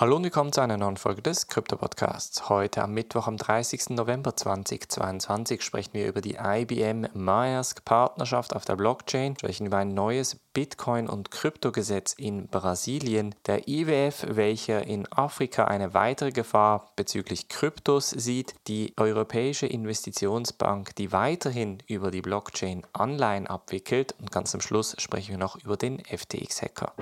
Hallo und willkommen zu einer neuen Folge des Krypto-Podcasts. Heute am Mittwoch, am 30. November 2022, sprechen wir über die IBM Maersk Partnerschaft auf der Blockchain, sprechen über ein neues Bitcoin- und Kryptogesetz in Brasilien, der IWF, welcher in Afrika eine weitere Gefahr bezüglich Kryptos sieht, die Europäische Investitionsbank, die weiterhin über die Blockchain Anleihen abwickelt und ganz am Schluss sprechen wir noch über den FTX-Hacker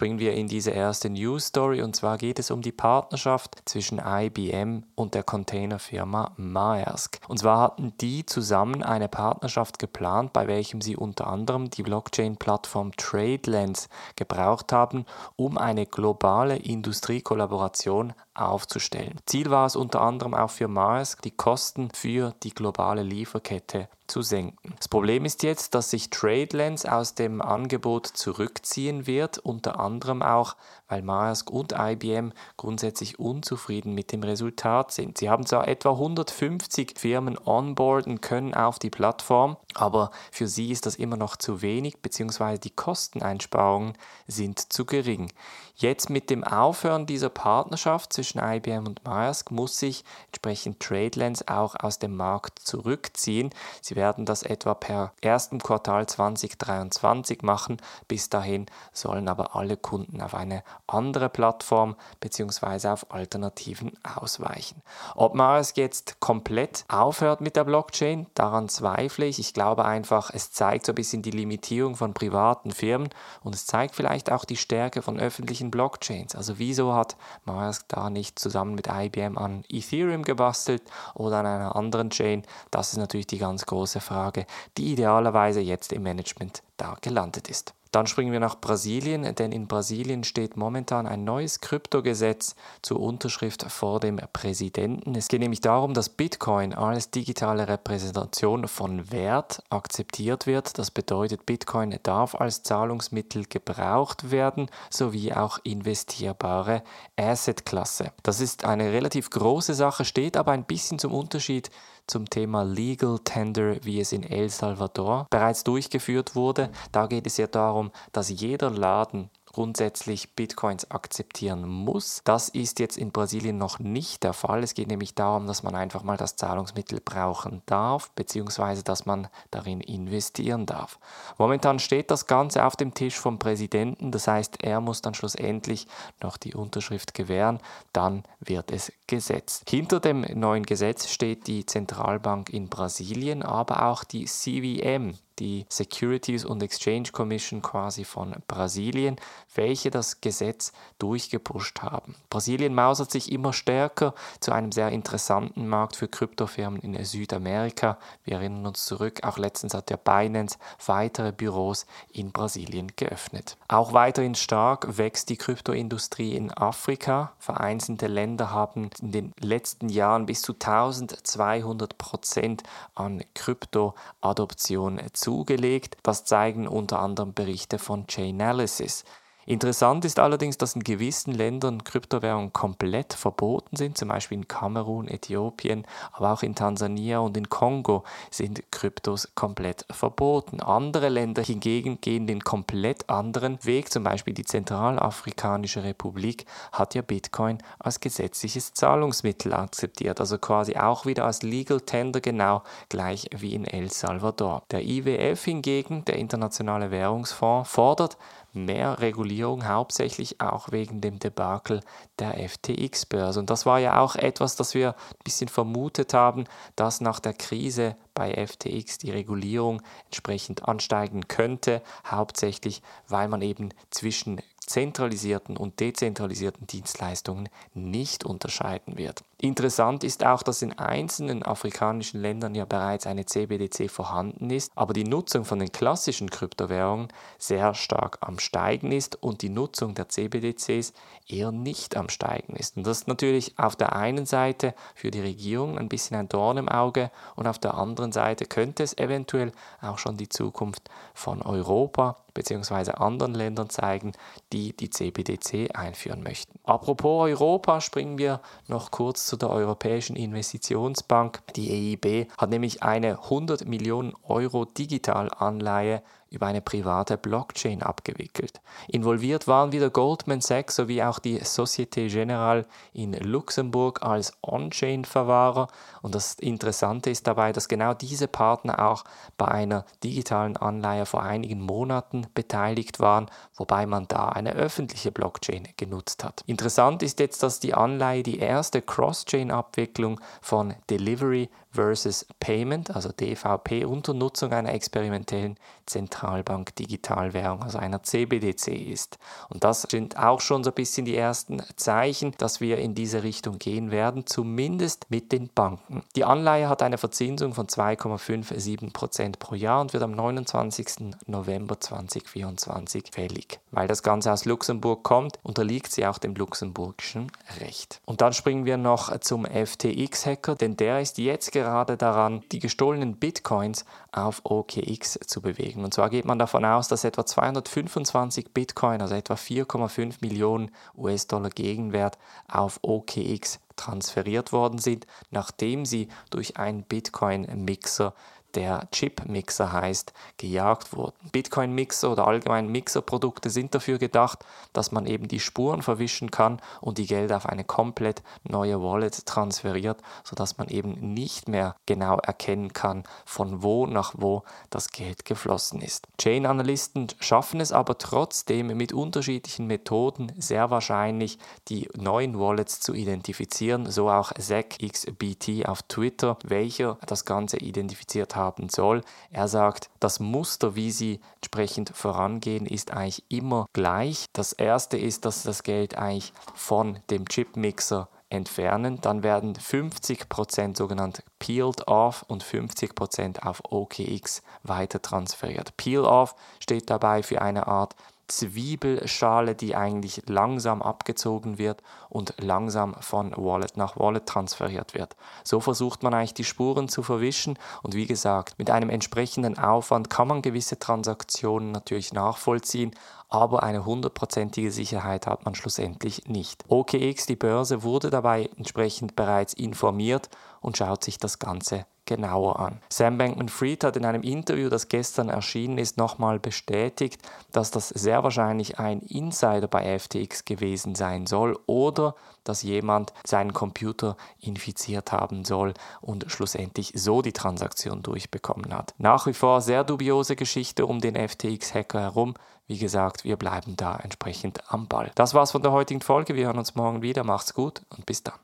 springen wir in diese erste News Story und zwar geht es um die Partnerschaft zwischen IBM und der Containerfirma Maersk. Und zwar hatten die zusammen eine Partnerschaft geplant, bei welchem sie unter anderem die Blockchain-Plattform TradeLens gebraucht haben, um eine globale Industriekollaboration aufzustellen. Ziel war es unter anderem auch für Maersk, die Kosten für die globale Lieferkette zu senken. Das Problem ist jetzt, dass sich TradeLens aus dem Angebot zurückziehen wird, unter anderem auch, weil Maersk und IBM grundsätzlich unzufrieden mit dem Resultat sind. Sie haben zwar etwa 150 Firmen onboarden können auf die Plattform, aber für sie ist das immer noch zu wenig, beziehungsweise die Kosteneinsparungen sind zu gering. Jetzt mit dem Aufhören dieser Partnerschaft zwischen IBM und Maersk muss sich entsprechend TradeLens auch aus dem Markt zurückziehen. Sie werden das etwa per ersten Quartal 2023 machen. Bis dahin sollen aber alle Kunden auf eine andere Plattform bzw. auf Alternativen ausweichen. Ob Maersk jetzt komplett aufhört mit der Blockchain, daran zweifle ich. Ich glaube einfach, es zeigt so ein bisschen die Limitierung von privaten Firmen und es zeigt vielleicht auch die Stärke von öffentlichen Blockchains. Also wieso hat Maersk da nicht zusammen mit IBM an Ethereum gebastelt oder an einer anderen Chain? Das ist natürlich die ganz große Frage, die idealerweise jetzt im Management da gelandet ist. Dann springen wir nach Brasilien, denn in Brasilien steht momentan ein neues Kryptogesetz zur Unterschrift vor dem Präsidenten. Es geht nämlich darum, dass Bitcoin als digitale Repräsentation von Wert akzeptiert wird. Das bedeutet, Bitcoin darf als Zahlungsmittel gebraucht werden, sowie auch investierbare Assetklasse. Das ist eine relativ große Sache, steht aber ein bisschen zum Unterschied zum Thema Legal Tender, wie es in El Salvador bereits durchgeführt wurde. Da geht es ja darum, dass jeder Laden grundsätzlich Bitcoins akzeptieren muss. Das ist jetzt in Brasilien noch nicht der Fall. Es geht nämlich darum, dass man einfach mal das Zahlungsmittel brauchen darf, beziehungsweise dass man darin investieren darf. Momentan steht das Ganze auf dem Tisch vom Präsidenten, das heißt, er muss dann schlussendlich noch die Unterschrift gewähren, dann wird es gesetzt. Hinter dem neuen Gesetz steht die Zentralbank in Brasilien, aber auch die CVM, die Securities and Exchange Commission quasi von Brasilien, welche das Gesetz durchgepusht haben. Brasilien mausert sich immer stärker zu einem sehr interessanten Markt für Kryptofirmen in Südamerika. Wir erinnern uns zurück, auch letztens hat der Binance weitere Büros in Brasilien geöffnet. Auch weiterhin stark wächst die Kryptoindustrie in Afrika. Vereinzelte Länder haben in den letzten Jahren bis zu 1200 Prozent an Kryptoadoption zu zugelegt. Das zeigen unter anderem Berichte von Chainalysis. Interessant ist allerdings, dass in gewissen Ländern Kryptowährungen komplett verboten sind, zum Beispiel in Kamerun, Äthiopien, aber auch in Tansania und in Kongo sind Kryptos komplett verboten. Andere Länder hingegen gehen den komplett anderen Weg, zum Beispiel die Zentralafrikanische Republik hat ja Bitcoin als gesetzliches Zahlungsmittel akzeptiert, also quasi auch wieder als Legal Tender genau gleich wie in El Salvador. Der IWF hingegen, der Internationale Währungsfonds, fordert mehr Regulierung, hauptsächlich auch wegen dem Debakel der FTX-Börse. Und das war ja auch etwas, das wir ein bisschen vermutet haben, dass nach der Krise bei FTX die Regulierung entsprechend ansteigen könnte, hauptsächlich weil man eben zwischen zentralisierten und dezentralisierten Dienstleistungen nicht unterscheiden wird. Interessant ist auch, dass in einzelnen afrikanischen Ländern ja bereits eine CBDC vorhanden ist, aber die Nutzung von den klassischen Kryptowährungen sehr stark am Steigen ist und die Nutzung der CBDCs eher nicht am Steigen ist. Und das ist natürlich auf der einen Seite für die Regierung ein bisschen ein Dorn im Auge und auf der anderen Seite könnte es eventuell auch schon die Zukunft von Europa bzw. anderen Ländern zeigen, die die CBDC einführen möchten. Apropos Europa, springen wir noch kurz zu der Europäischen Investitionsbank. Die EIB hat nämlich eine 100 Millionen Euro Digitalanleihe über eine private Blockchain abgewickelt. Involviert waren wieder Goldman Sachs sowie auch die Societe Generale in Luxemburg als On-Chain-Verwahrer. Und das Interessante ist dabei, dass genau diese Partner auch bei einer digitalen Anleihe vor einigen Monaten beteiligt waren, wobei man da eine öffentliche Blockchain genutzt hat. Interessant ist jetzt, dass die Anleihe die erste Cross-Chain-Abwicklung von Delivery versus Payment, also DVP, unter Nutzung einer experimentellen Zentralbank Digitalwährung, also einer CBDC ist. Und das sind auch schon so ein bisschen die ersten Zeichen, dass wir in diese Richtung gehen werden, zumindest mit den Banken. Die Anleihe hat eine Verzinsung von 2,57% pro Jahr und wird am 29. November 2024 fällig. Weil das Ganze aus Luxemburg kommt, unterliegt sie auch dem luxemburgischen Recht. Und dann springen wir noch zum FTX-Hacker, denn der ist jetzt gerade daran, die gestohlenen Bitcoins auf OKX zu bewegen. Und zwar geht man davon aus, dass etwa 225 Bitcoin, also etwa 4,5 Millionen US-Dollar Gegenwert, auf OKX transferiert worden sind, nachdem sie durch einen Bitcoin-Mixer der Chip-Mixer heißt, gejagt wurden. Bitcoin-Mixer oder allgemein Mixer-Produkte sind dafür gedacht, dass man eben die Spuren verwischen kann und die Gelder auf eine komplett neue Wallet transferiert, sodass man eben nicht mehr genau erkennen kann, von wo nach wo das Geld geflossen ist. Chain-Analysten schaffen es aber trotzdem mit unterschiedlichen Methoden sehr wahrscheinlich, die neuen Wallets zu identifizieren, so auch ZachXBT auf Twitter, welcher das Ganze identifiziert hat haben soll. Er sagt, das Muster, wie sie entsprechend vorangehen, ist eigentlich immer gleich. Das erste ist, dass das Geld eigentlich von dem Chipmixer entfernen, dann werden 50% sogenannt peeled off und 50% auf OKX weiter transferiert. Peel off steht dabei für eine Art Zwiebelschale, die eigentlich langsam abgezogen wird und langsam von Wallet nach Wallet transferiert wird. So versucht man eigentlich die Spuren zu verwischen und wie gesagt, mit einem entsprechenden Aufwand kann man gewisse Transaktionen natürlich nachvollziehen, aber eine hundertprozentige Sicherheit hat man schlussendlich nicht. OKX, die Börse, wurde dabei entsprechend bereits informiert und schaut sich das Ganze genauer an. Sam Bankman-Fried hat in einem Interview, das gestern erschienen ist, nochmal bestätigt, dass das sehr wahrscheinlich ein Insider bei FTX gewesen sein soll oder dass jemand seinen Computer infiziert haben soll und schlussendlich so die Transaktion durchbekommen hat. Nach wie vor sehr dubiose Geschichte um den FTX-Hacker herum. Wie gesagt, wir bleiben da entsprechend am Ball. Das war's von der heutigen Folge. Wir hören uns morgen wieder. Macht's gut und bis dann.